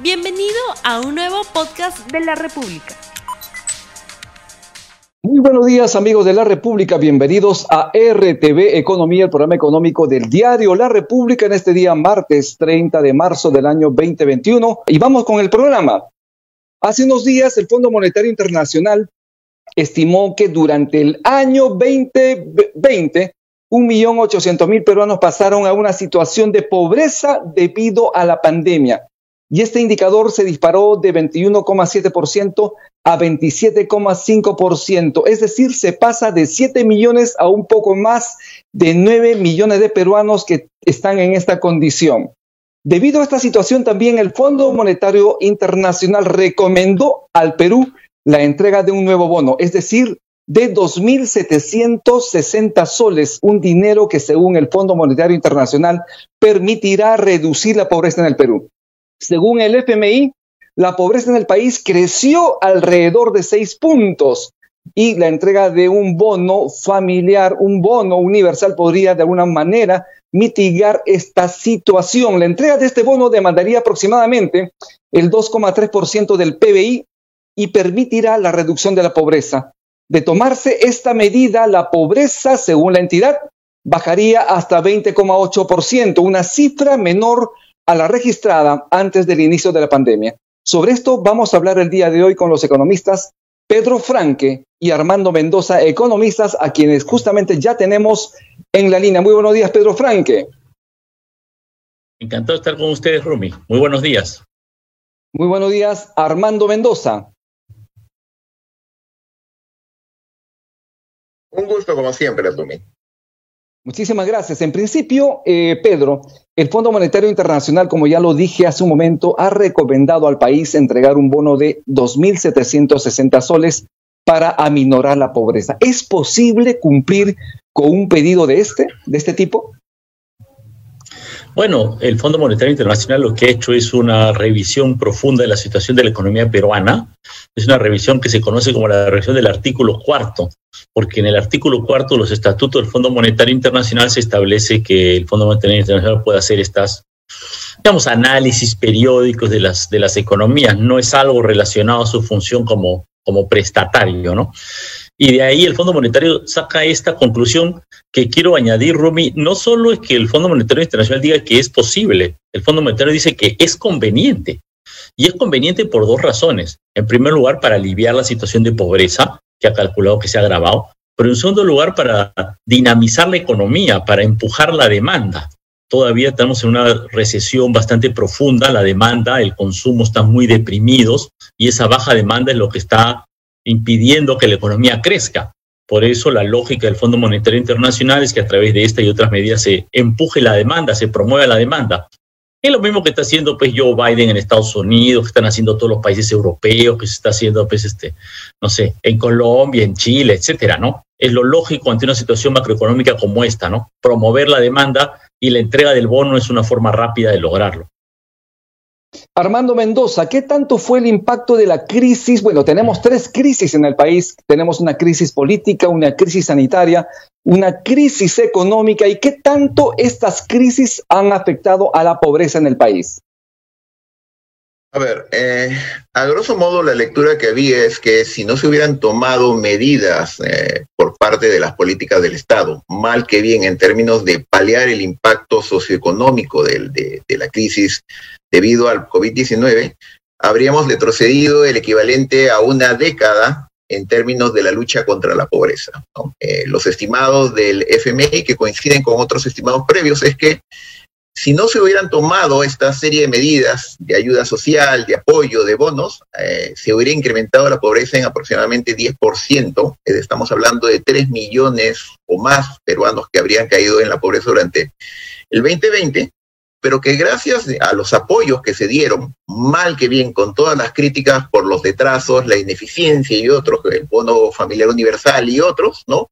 Bienvenido a un nuevo podcast de la República. Muy buenos días amigos de la República, bienvenidos a RTV Economía, el programa económico del diario La República en este día martes 30 de marzo del año 2021. Y vamos con el programa. Hace unos días el Fondo Monetario Internacional estimó que durante el año 2020 1.800.000 peruanos pasaron a una situación de pobreza debido a la pandemia y este indicador se disparó de 21,7% a 27,5%, es decir, se pasa de 7 millones a un poco más de 9 millones de peruanos que están en esta condición. Debido a esta situación, también el Fondo Monetario Internacional recomendó al Perú la entrega de un nuevo bono, es decir, de 2.760 soles, un dinero que según el Fondo Monetario Internacional permitirá reducir la pobreza en el Perú. Según el FMI, la pobreza en el país creció alrededor de seis puntos y la entrega de un bono familiar, un bono universal podría de alguna manera mitigar esta situación. La entrega de este bono demandaría aproximadamente el 2,3% del PBI y permitirá la reducción de la pobreza. De tomarse esta medida, la pobreza, según la entidad, bajaría hasta 20,8%, una cifra menor a la registrada antes del inicio de la pandemia. Sobre esto vamos a hablar el día de hoy con los economistas Pedro Franque y Armando Mendoza, economistas a quienes justamente ya tenemos en la línea. Muy buenos días, Pedro Franque. Encantado de estar con ustedes, Rumi. Muy buenos días. Muy buenos días, Armando Mendoza. Un gusto, como siempre, Rumi. Muchísimas gracias. En principio, eh, Pedro, el Fondo Monetario Internacional, como ya lo dije hace un momento, ha recomendado al país entregar un bono de 2.760 soles para aminorar la pobreza. ¿Es posible cumplir con un pedido de este, de este tipo? Bueno, el Fondo Monetario Internacional lo que ha hecho es una revisión profunda de la situación de la economía peruana. Es una revisión que se conoce como la revisión del artículo cuarto porque en el artículo cuarto de los estatutos del Fondo Monetario Internacional se establece que el Fondo Monetario Internacional puede hacer estas, digamos, análisis periódicos de las, de las economías. No es algo relacionado a su función como, como prestatario, ¿no? Y de ahí el Fondo Monetario saca esta conclusión que quiero añadir, Rumi, no solo es que el Fondo Monetario Internacional diga que es posible, el Fondo Monetario dice que es conveniente. Y es conveniente por dos razones. En primer lugar, para aliviar la situación de pobreza, que ha calculado que se ha agravado, pero en segundo lugar para dinamizar la economía, para empujar la demanda. Todavía estamos en una recesión bastante profunda, la demanda, el consumo están muy deprimidos y esa baja demanda es lo que está impidiendo que la economía crezca. Por eso la lógica del Fondo Monetario Internacional es que a través de esta y otras medidas se empuje la demanda, se promueva la demanda. Es lo mismo que está haciendo pues Joe Biden en Estados Unidos, que están haciendo todos los países europeos, que se está haciendo pues este, no sé, en Colombia, en Chile, etcétera, ¿no? Es lo lógico ante una situación macroeconómica como esta, ¿no? Promover la demanda y la entrega del bono es una forma rápida de lograrlo. Armando Mendoza, ¿qué tanto fue el impacto de la crisis? Bueno, tenemos tres crisis en el país. Tenemos una crisis política, una crisis sanitaria, una crisis económica. ¿Y qué tanto estas crisis han afectado a la pobreza en el país? A ver, eh, a grosso modo la lectura que había es que si no se hubieran tomado medidas eh, por parte de las políticas del Estado, mal que bien en términos de paliar el impacto socioeconómico de, la crisis debido al COVID-19, habríamos retrocedido el equivalente a una década en términos de la lucha contra la pobreza. Eh, los estimados del FMI, que coinciden con otros estimados previos, es que si no se hubieran tomado esta serie de medidas de ayuda social, de apoyo, de bonos, eh, se hubiera incrementado la pobreza en aproximadamente 10%. Estamos hablando de 3 millones o más peruanos que habrían caído en la pobreza durante el 2020, pero que gracias a los apoyos que se dieron, mal que bien, con todas las críticas por los detrasos, la ineficiencia y otros, el bono familiar universal y otros, ¿no?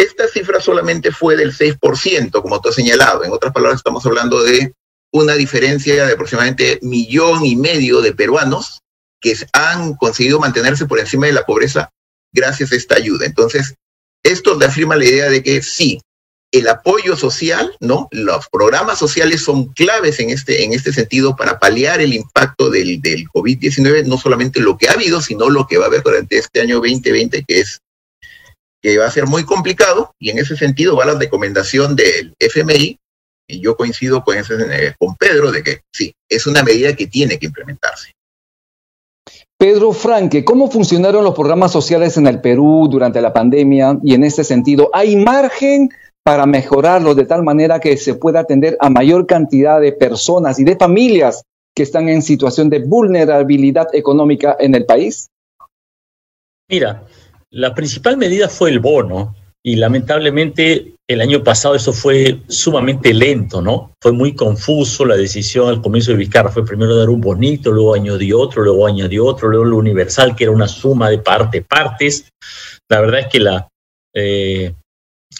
Esta cifra solamente fue del 6%, como tú has señalado. En otras palabras, estamos hablando de una diferencia de aproximadamente millón y medio de peruanos que han conseguido mantenerse por encima de la pobreza gracias a esta ayuda. Entonces, esto le afirma la idea de que sí, el apoyo social, ¿no? Los programas sociales son claves en este, en este sentido para paliar el impacto del, del COVID-19, no solamente lo que ha habido, sino lo que va a haber durante este año 2020, que es que va a ser muy complicado, y en ese sentido va la recomendación del FMI, y yo coincido con, ese, eh, con Pedro de que sí, es una medida que tiene que implementarse. Pedro Franque, ¿cómo funcionaron los programas sociales en el Perú durante la pandemia? Y en este sentido, ¿hay margen para mejorarlos de tal manera que se pueda atender a mayor cantidad de personas y de familias que están en situación de vulnerabilidad económica en el país? Mira, la principal medida fue el bono y lamentablemente el año pasado eso fue sumamente lento, ¿no? Fue muy confuso la decisión al comienzo de Vizcarra. Fue primero dar un bonito, luego añadió otro, luego añadió otro, luego lo universal, que era una suma de parte, partes. La verdad es que la, eh,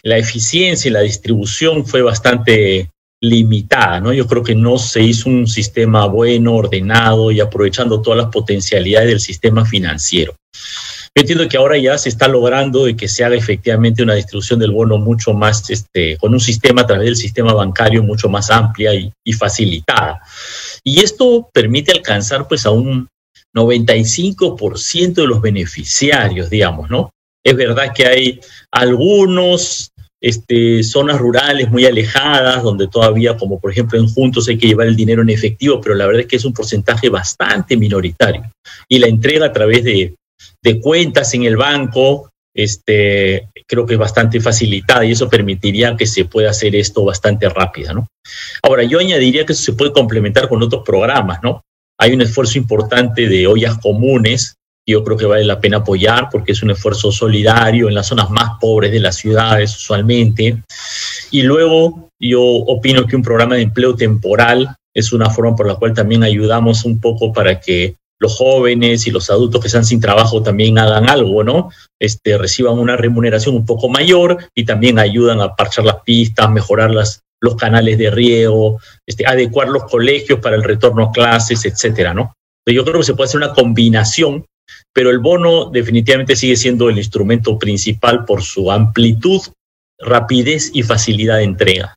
la eficiencia y la distribución fue bastante limitada, ¿no? Yo creo que no se hizo un sistema bueno, ordenado y aprovechando todas las potencialidades del sistema financiero. Yo entiendo que ahora ya se está logrando de que se haga efectivamente una distribución del bono mucho más, este, con un sistema a través del sistema bancario mucho más amplia y, facilitada. Y esto permite alcanzar pues a un 95% de los beneficiarios, digamos, ¿no? Es verdad que hay algunos este, zonas rurales muy alejadas, donde todavía, como por ejemplo en Juntos, hay que llevar el dinero en efectivo, pero la verdad es que es un porcentaje bastante minoritario. Y la entrega a través de, de cuentas en el banco, este, creo que es bastante facilitada y eso permitiría que se pueda hacer esto bastante rápida, ¿no? Ahora, yo añadiría que eso se puede complementar con otros programas, ¿no? Hay un esfuerzo importante de ollas comunes yo creo que vale la pena apoyar porque es un esfuerzo solidario en las zonas más pobres de las ciudades usualmente. Y luego yo opino que un programa de empleo temporal es una forma por la cual también ayudamos un poco para que los jóvenes y los adultos que están sin trabajo también hagan algo, ¿no? Este, reciban una remuneración un poco mayor y también ayudan a parchar las pistas, mejorar las, los canales de riego, este, adecuar los colegios para el retorno a clases, etcétera, ¿no? Yo creo que se puede hacer una combinación pero el bono definitivamente sigue siendo el instrumento principal por su amplitud, rapidez y facilidad de entrega.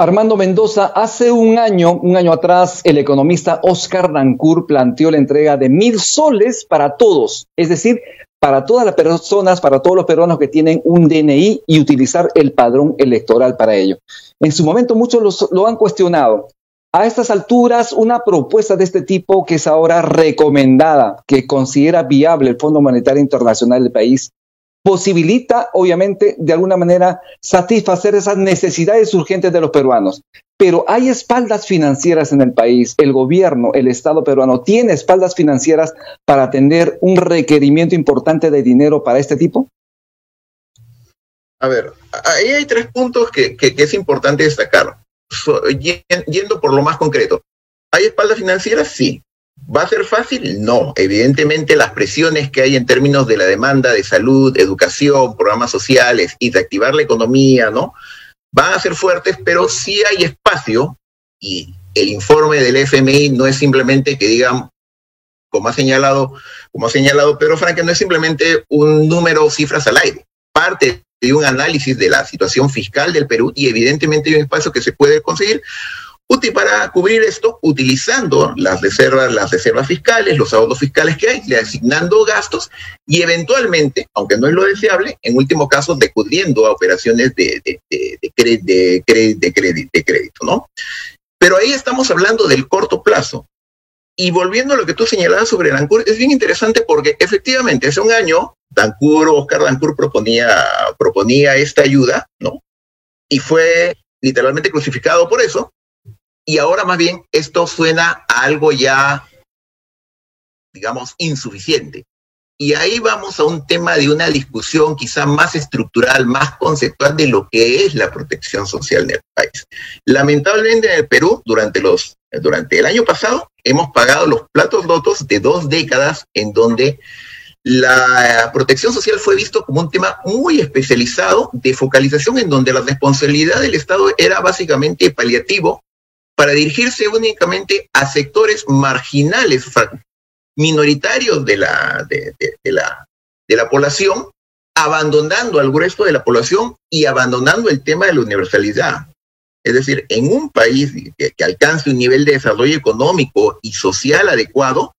Armando Mendoza, hace un año, un año atrás, el economista Oscar Dancourt planteó la entrega de mil soles para todos, es decir, para todas las personas, para todos los peruanos que tienen un DNI y utilizar el padrón electoral para ello. En su momento muchos lo han cuestionado a estas alturas, una propuesta de este tipo que es ahora recomendada, que considera viable el Fondo Monetario Internacional del país, posibilita, obviamente, de alguna manera satisfacer esas necesidades urgentes de los peruanos. Pero hay espaldas financieras en el país. El gobierno, el Estado peruano, tiene espaldas financieras para atender un requerimiento importante de dinero para este tipo. A ver, ahí hay tres puntos que, es importante destacar yendo por lo más concreto, ¿hay espalda financiera? Sí. ¿Va a ser fácil? No. Evidentemente las presiones que hay en términos de la demanda de salud, educación, programas sociales y de activar la economía, ¿no? Van a ser fuertes, pero sí hay espacio y el informe del FMI no es simplemente que digan, como ha señalado, como ha señalado Pedro Franque, no es simplemente un número o cifras al aire. Parte de un análisis de la situación fiscal del Perú y evidentemente hay un espacio que se puede conseguir útil para cubrir esto utilizando las reservas, las reservas fiscales, los ahorros fiscales que hay, asignando gastos y eventualmente, aunque no es lo deseable, en último caso decudiendo a operaciones de, de, de, de, de crédito, ¿no? Pero ahí estamos hablando del corto plazo. Y volviendo a lo que tú señalabas sobre Ancur, es bien interesante porque efectivamente hace un año Dancur, Oscar Dancur proponía, proponía esta ayuda, ¿no? Y fue literalmente crucificado por eso. Y ahora más bien esto suena a algo ya, digamos, insuficiente. Y ahí vamos a un tema de una discusión quizá más estructural, más conceptual de lo que es la protección social en el país. Lamentablemente en el Perú, durante, los, durante el año pasado, hemos pagado los platos rotos de dos décadas en donde la protección social fue visto como un tema muy especializado de focalización en donde la responsabilidad del Estado era básicamente paliativo para dirigirse únicamente a sectores marginales, minoritarios de la, de, la, de la población abandonando al grueso de la población y abandonando el tema de la universalidad. Es decir, en un país que, que, alcance un nivel de desarrollo económico y social adecuado,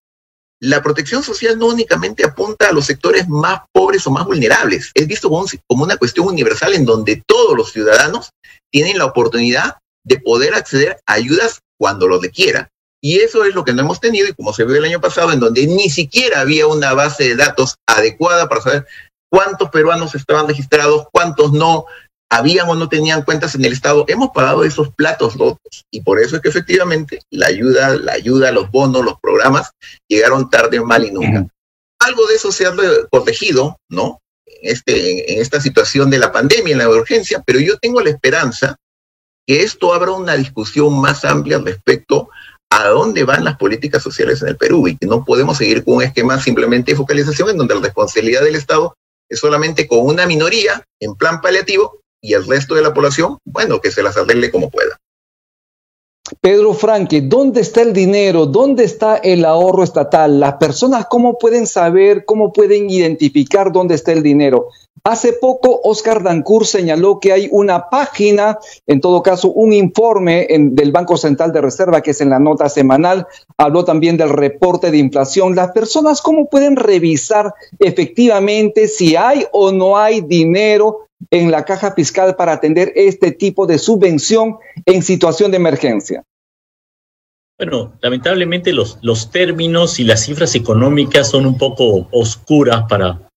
la protección social no únicamente apunta a los sectores más pobres o más vulnerables, es visto como, como una cuestión universal en donde todos los ciudadanos tienen la oportunidad de poder acceder a ayudas cuando lo requieran. Y eso es lo que no hemos tenido y como se vio el año pasado, en donde ni siquiera había una base de datos adecuada para saber cuántos peruanos estaban registrados, cuántos no, habían o no tenían cuentas en el Estado. Hemos pagado esos platos rotos y por eso es que efectivamente la ayuda, la ayuda, los bonos, los programas llegaron tarde, mal y nunca. Algo de eso se ha corregido, ¿no? Este, en esta situación de la pandemia, en la urgencia, pero yo tengo la esperanza que esto abra una discusión más amplia respecto a dónde van las políticas sociales en el Perú y que no podemos seguir con un esquema simplemente de focalización en donde la responsabilidad del Estado es solamente con una minoría en plan paliativo y el resto de la población, bueno, que se las arregle como pueda. Pedro Franque, ¿dónde está el dinero? ¿Dónde está el ahorro estatal? Las personas, ¿cómo pueden saber, cómo pueden identificar dónde está el dinero? Hace poco, Oscar Dancourt señaló que hay una página, en todo caso, un informe del Banco Central de Reserva, que es en la nota semanal, habló también del reporte de inflación. Las personas, ¿cómo pueden revisar efectivamente si hay o no hay dinero en la caja fiscal para atender este tipo de subvención en situación de emergencia? Bueno, lamentablemente los, los términos y las cifras económicas son un poco oscuras para,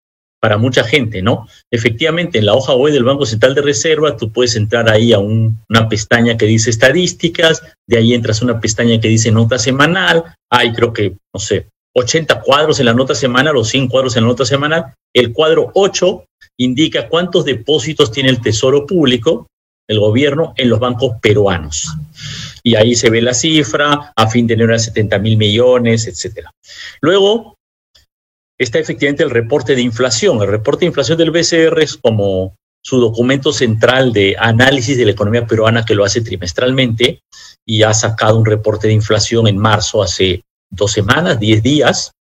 para mucha gente, ¿no? Efectivamente, en la hoja web del Banco Central de Reserva, tú puedes entrar ahí a una pestaña que dice estadísticas, de ahí entras a una pestaña que dice nota semanal, hay creo que, no sé, 80 cuadros en la nota semanal o 100 cuadros en la nota semanal. El cuadro 8 indica cuántos depósitos tiene el Tesoro Público, el gobierno, en los bancos peruanos. Y ahí se ve la cifra, a fin de enero 70 mil millones, etcétera. Luego, está efectivamente el reporte de inflación. El reporte de inflación del BCR es como su documento central de análisis de la economía peruana que lo hace trimestralmente y ha sacado un reporte de inflación en marzo hace dos semanas, diez días.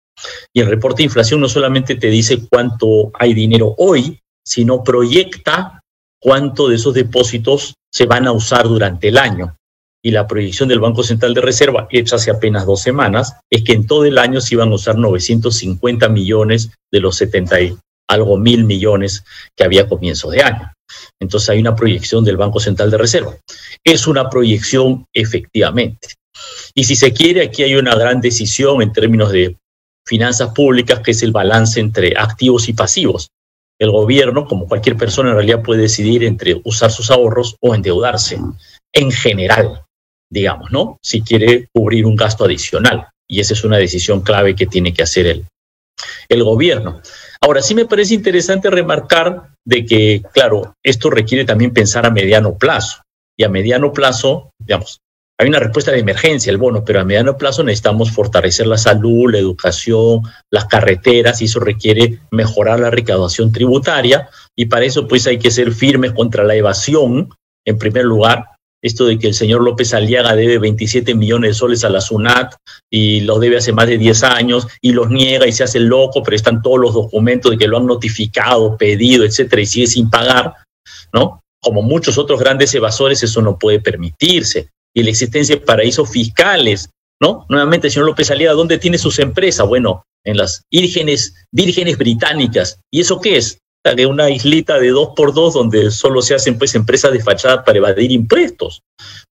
Y el reporte de inflación no solamente te dice cuánto hay dinero hoy, sino proyecta cuánto de esos depósitos se van a usar durante el año y la proyección del Banco Central de Reserva, hecha hace apenas dos semanas, es que en todo el año se iban a usar 950 millones de los 70 y algo mil millones que había a comienzo de año. Entonces hay una proyección del Banco Central de Reserva. Es una proyección efectivamente. Y si se quiere, aquí hay una gran decisión en términos de finanzas públicas, que es el balance entre activos y pasivos. El gobierno, como cualquier persona, en realidad puede decidir entre usar sus ahorros o endeudarse, en general digamos, ¿no? Si quiere cubrir un gasto adicional. Y esa es una decisión clave que tiene que hacer el, el gobierno. Ahora, sí me parece interesante remarcar de que, claro, esto requiere también pensar a mediano plazo. Y a mediano plazo, digamos, hay una respuesta de emergencia, el bono, pero a mediano plazo necesitamos fortalecer la salud, la educación, las carreteras, y eso requiere mejorar la recaudación tributaria, y para eso pues hay que ser firmes contra la evasión, en primer lugar, esto de que el señor López Aliaga debe 27 millones de soles a la SUNAT y lo debe hace más de 10 años y los niega y se hace loco, pero están todos los documentos de que lo han notificado, pedido, etcétera, y sigue sin pagar, ¿no? Como muchos otros grandes evasores, eso no puede permitirse. Y la existencia de paraísos fiscales, ¿no? Nuevamente, señor López Aliaga, ¿dónde tiene sus empresas? Bueno, en las vírgenes, vírgenes británicas. ¿Y eso qué es? De una islita de dos por dos donde solo se hacen pues empresas de fachada para evadir impuestos.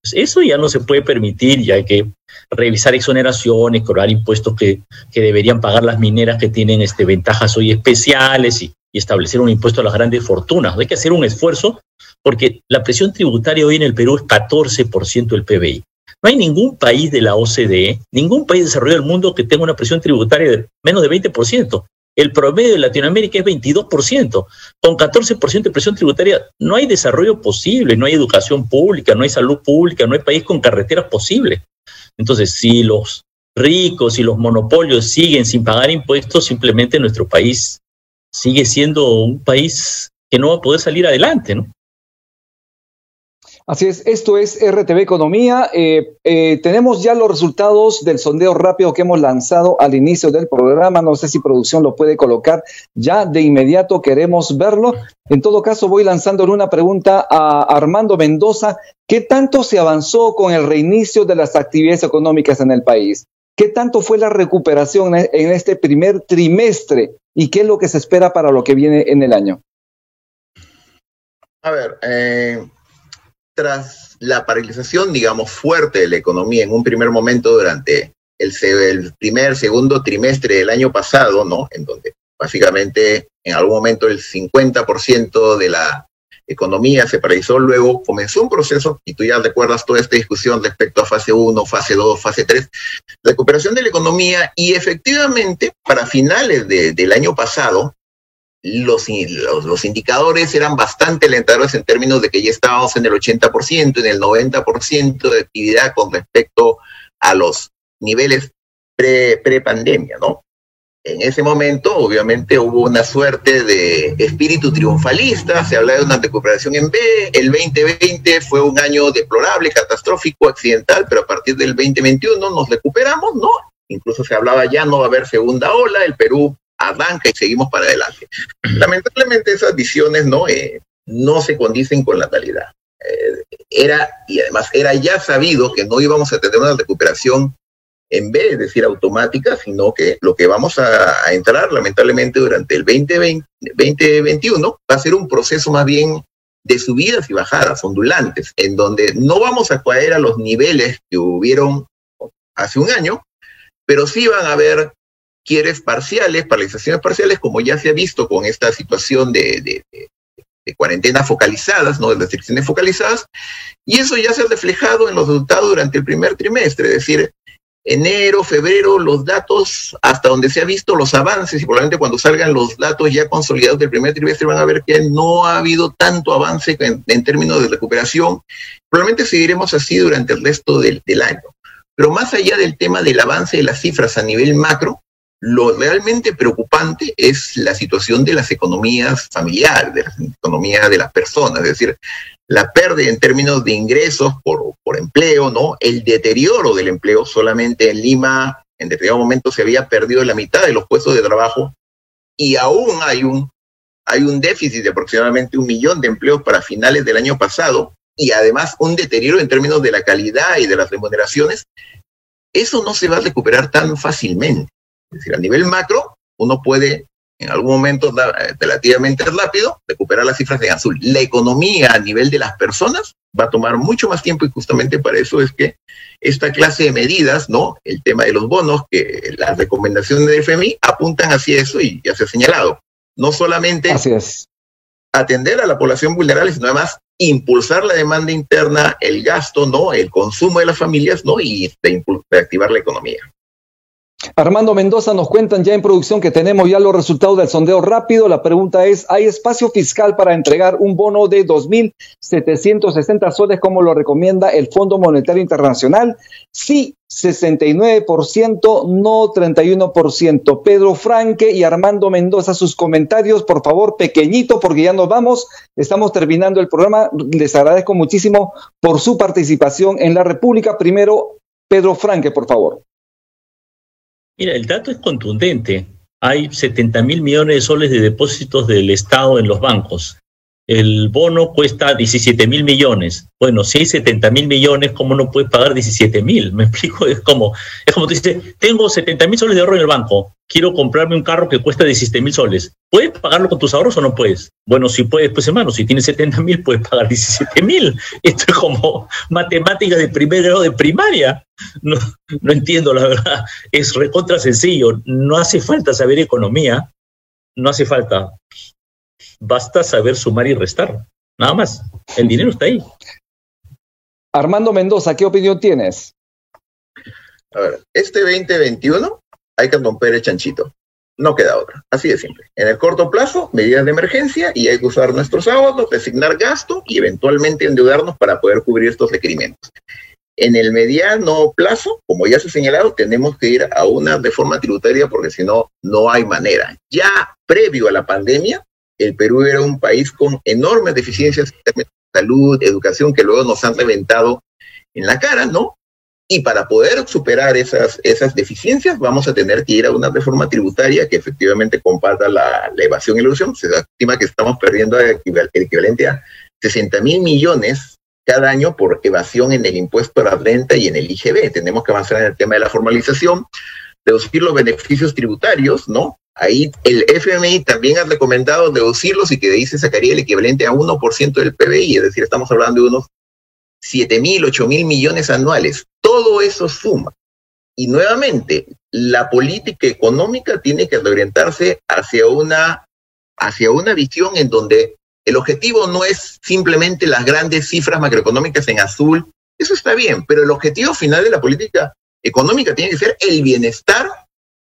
Pues eso ya no se puede permitir y hay que revisar exoneraciones, cobrar impuestos que, que deberían pagar las mineras que tienen este, ventajas hoy especiales y, y establecer un impuesto a las grandes fortunas. Hay que hacer un esfuerzo porque la presión tributaria hoy en el Perú es 14% del PBI. No hay ningún país de la OCDE, ningún país desarrollado del mundo que tenga una presión tributaria de menos de 20%. El promedio de Latinoamérica es 22%. Con 14% de presión tributaria no hay desarrollo posible, no hay educación pública, no hay salud pública, no hay país con carreteras posibles. Entonces, si los ricos y los monopolios siguen sin pagar impuestos, simplemente nuestro país sigue siendo un país que no va a poder salir adelante, ¿no? Así es, esto es RTV Economía. Eh, eh, tenemos ya los resultados del sondeo rápido que hemos lanzado al inicio del programa. No sé si producción lo puede colocar ya de inmediato, queremos verlo. En todo caso, voy lanzándole una pregunta a Armando Mendoza. ¿Qué tanto se avanzó con el reinicio de las actividades económicas en el país? ¿Qué tanto fue la recuperación en este primer trimestre y qué es lo que se espera para lo que viene en el año? A ver, eh, tras la paralización, digamos, fuerte de la economía en un primer momento durante el, primer, segundo trimestre del año pasado, ¿no? En donde básicamente en algún momento el 50% de la economía se paralizó, luego comenzó un proceso, y tú ya recuerdas toda esta discusión respecto a fase 1, fase 2, fase 3, recuperación de la economía, y efectivamente, para finales del año pasado, los, los, indicadores eran bastante alentadores en términos de que ya estábamos en el 80%, en el 90% de actividad con respecto a los niveles pre-pandemia, ¿no? En ese momento, obviamente, hubo una suerte de espíritu triunfalista, se hablaba de una recuperación en B, el 2020 fue un año deplorable, catastrófico, accidental, pero a partir del 2021 nos recuperamos, ¿no? Incluso se hablaba ya no va a haber segunda ola, el Perú arranca y seguimos para adelante. Lamentablemente esas visiones no, eh, no se condicen con la realidad. Eh, era, y además era ya sabido que no íbamos a tener una recuperación en vez de decir automática, sino que lo que vamos a, entrar lamentablemente durante el 2020, 2021 va a ser un proceso más bien de subidas y bajadas ondulantes, en donde no vamos a caer a los niveles que hubieron hace un año, pero sí van a haber quieres parciales, paralizaciones parciales, como ya se ha visto con esta situación de, de, cuarentenas focalizadas, ¿no? de restricciones focalizadas, y eso ya se ha reflejado en los resultados durante el primer trimestre, es decir, enero, febrero, los datos, hasta donde se ha visto los avances, y probablemente cuando salgan los datos ya consolidados del primer trimestre van a ver que no ha habido tanto avance en, términos de recuperación. Probablemente seguiremos así durante el resto del año. Pero más allá del tema del avance de las cifras a nivel macro, lo realmente preocupante es la situación de las economías familiares, de las economías de las personas, es decir, la pérdida en términos de ingresos por, empleo, ¿no? El deterioro del empleo, solamente en Lima en determinado momento se había perdido la mitad de los puestos de trabajo y aún hay un, hay un déficit de aproximadamente un millón de empleos para finales del año pasado y además un deterioro en términos de la calidad y de las remuneraciones, eso no se va a recuperar tan fácilmente. Es decir, a nivel macro, uno puede en algún momento eh, relativamente rápido recuperar las cifras de azul. La economía a nivel de las personas va a tomar mucho más tiempo y justamente para eso es que esta clase de medidas, ¿no? El tema de los bonos, que las recomendaciones del FMI apuntan hacia eso y ya se ha señalado. No solamente atender a la población vulnerable, sino además impulsar la demanda interna, el gasto, ¿no? El consumo de las familias, ¿no? Y reactivar la economía. Armando Mendoza nos cuentan ya en producción que tenemos ya los resultados del sondeo rápido. La pregunta es, ¿hay espacio fiscal para entregar un bono de 2.760 soles como lo recomienda el Fondo Monetario Internacional? Sí, 69%, no 31%. Pedro Franque y Armando Mendoza, sus comentarios, por favor, pequeñito, porque ya nos vamos. Estamos terminando el programa. Les agradezco muchísimo por su participación en la República. Primero, Pedro Franque, por favor. Mira, el dato es contundente. Hay 70 mil millones de soles de depósitos del Estado en los bancos. El bono cuesta 17 mil millones. Bueno, si hay 70 mil millones, ¿cómo no puedes pagar 17 mil? Me explico, es como, es como tú dices, tengo 70 mil soles de ahorro en el banco, quiero comprarme un carro que cuesta 17 mil soles. ¿Puedes pagarlo con tus ahorros o no puedes? Bueno, si puedes, pues hermano, si tienes 70 mil, puedes pagar 17 mil. Esto es como matemáticas de primer grado de primaria. No, no entiendo, la verdad. Es recontra sencillo. No hace falta saber economía, no hace falta. Basta saber sumar y restar. Nada más. El dinero está ahí. Armando Mendoza, ¿qué opinión tienes? A ver, este 2021 hay que romper el chanchito. No queda otra. Así de simple. En el corto plazo, medidas de emergencia y hay que usar nuestros ahorros, designar gasto y eventualmente endeudarnos para poder cubrir estos requerimientos. En el mediano plazo, como ya se ha señalado, tenemos que ir a una reforma tributaria porque si no, no hay manera. Ya previo a la pandemia, el Perú era un país con enormes deficiencias salud, educación, que luego nos han reventado en la cara, ¿no? Y para poder superar esas, esas deficiencias, vamos a tener que ir a una reforma tributaria que efectivamente comparta la, evasión y la ilusión. Se estima que estamos perdiendo el equivalente a 60 mil millones cada año por evasión en el impuesto a la renta y en el IGB. Tenemos que avanzar en el tema de la formalización, reducir los beneficios tributarios, ¿no? Ahí el FMI también ha recomendado deducirlos y que de ahí se sacaría el equivalente a 1% del PBI, es decir, estamos hablando de unos 7 mil, 8 mil millones anuales. Todo eso suma. Y nuevamente, la política económica tiene que orientarse hacia una, hacia una visión en donde el objetivo no es simplemente las grandes cifras macroeconómicas en azul, eso está bien, pero el objetivo final de la política económica tiene que ser el bienestar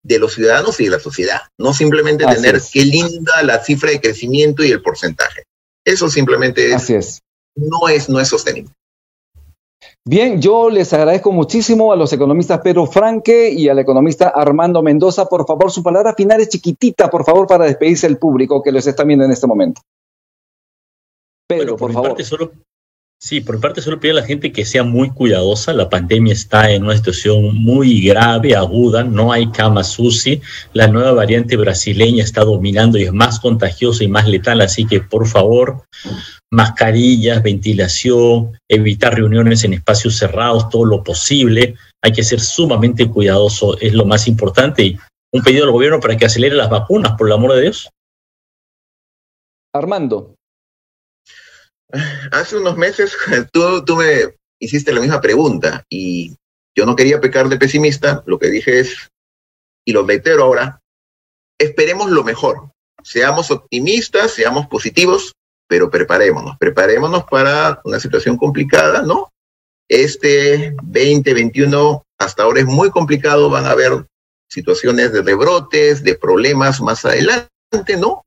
de los ciudadanos y de la sociedad, no simplemente tener qué linda la cifra de crecimiento y el porcentaje. Eso simplemente es, No, es, no es sostenible. Bien, yo les agradezco muchísimo a los economistas Pedro Franque y al economista Armando Mendoza. Por favor, su palabra final es chiquitita, por favor, para despedirse del público que los está viendo en este momento. Pedro, por, favor. Sí, por parte solo pido a la gente que sea muy cuidadosa. La pandemia está en una situación muy grave, aguda. No hay camas UCI. La nueva variante brasileña está dominando y es más contagiosa y más letal. Así que, por favor, mascarillas, ventilación, evitar reuniones en espacios cerrados, todo lo posible. Hay que ser sumamente cuidadoso. Es lo más importante. Y un pedido al gobierno para que acelere las vacunas, por el amor de Dios. Armando. Hace unos meses tú, me hiciste la misma pregunta y yo no quería pecar de pesimista, lo que dije es, y lo reitero ahora, esperemos lo mejor, seamos optimistas, seamos positivos, pero preparémonos, preparémonos para una situación complicada, ¿no? Este 2021 hasta ahora es muy complicado, van a haber situaciones de rebrotes, de problemas más adelante, ¿no?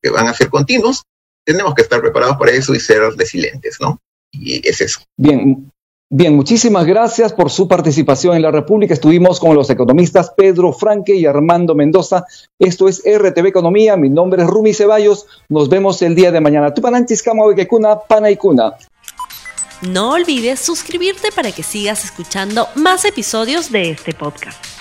Que van a ser continuos, tenemos que estar preparados para eso y ser resilientes, ¿no? Y es eso. Bien, Bien, muchísimas gracias por su participación en la República. Estuvimos con los economistas Pedro Franque y Armando Mendoza. Esto es RTV Economía. Mi nombre es Rumi Ceballos. Nos vemos el día de mañana. Tupananchis Pana Panaikuna. No olvides suscribirte para que sigas escuchando más episodios de este podcast.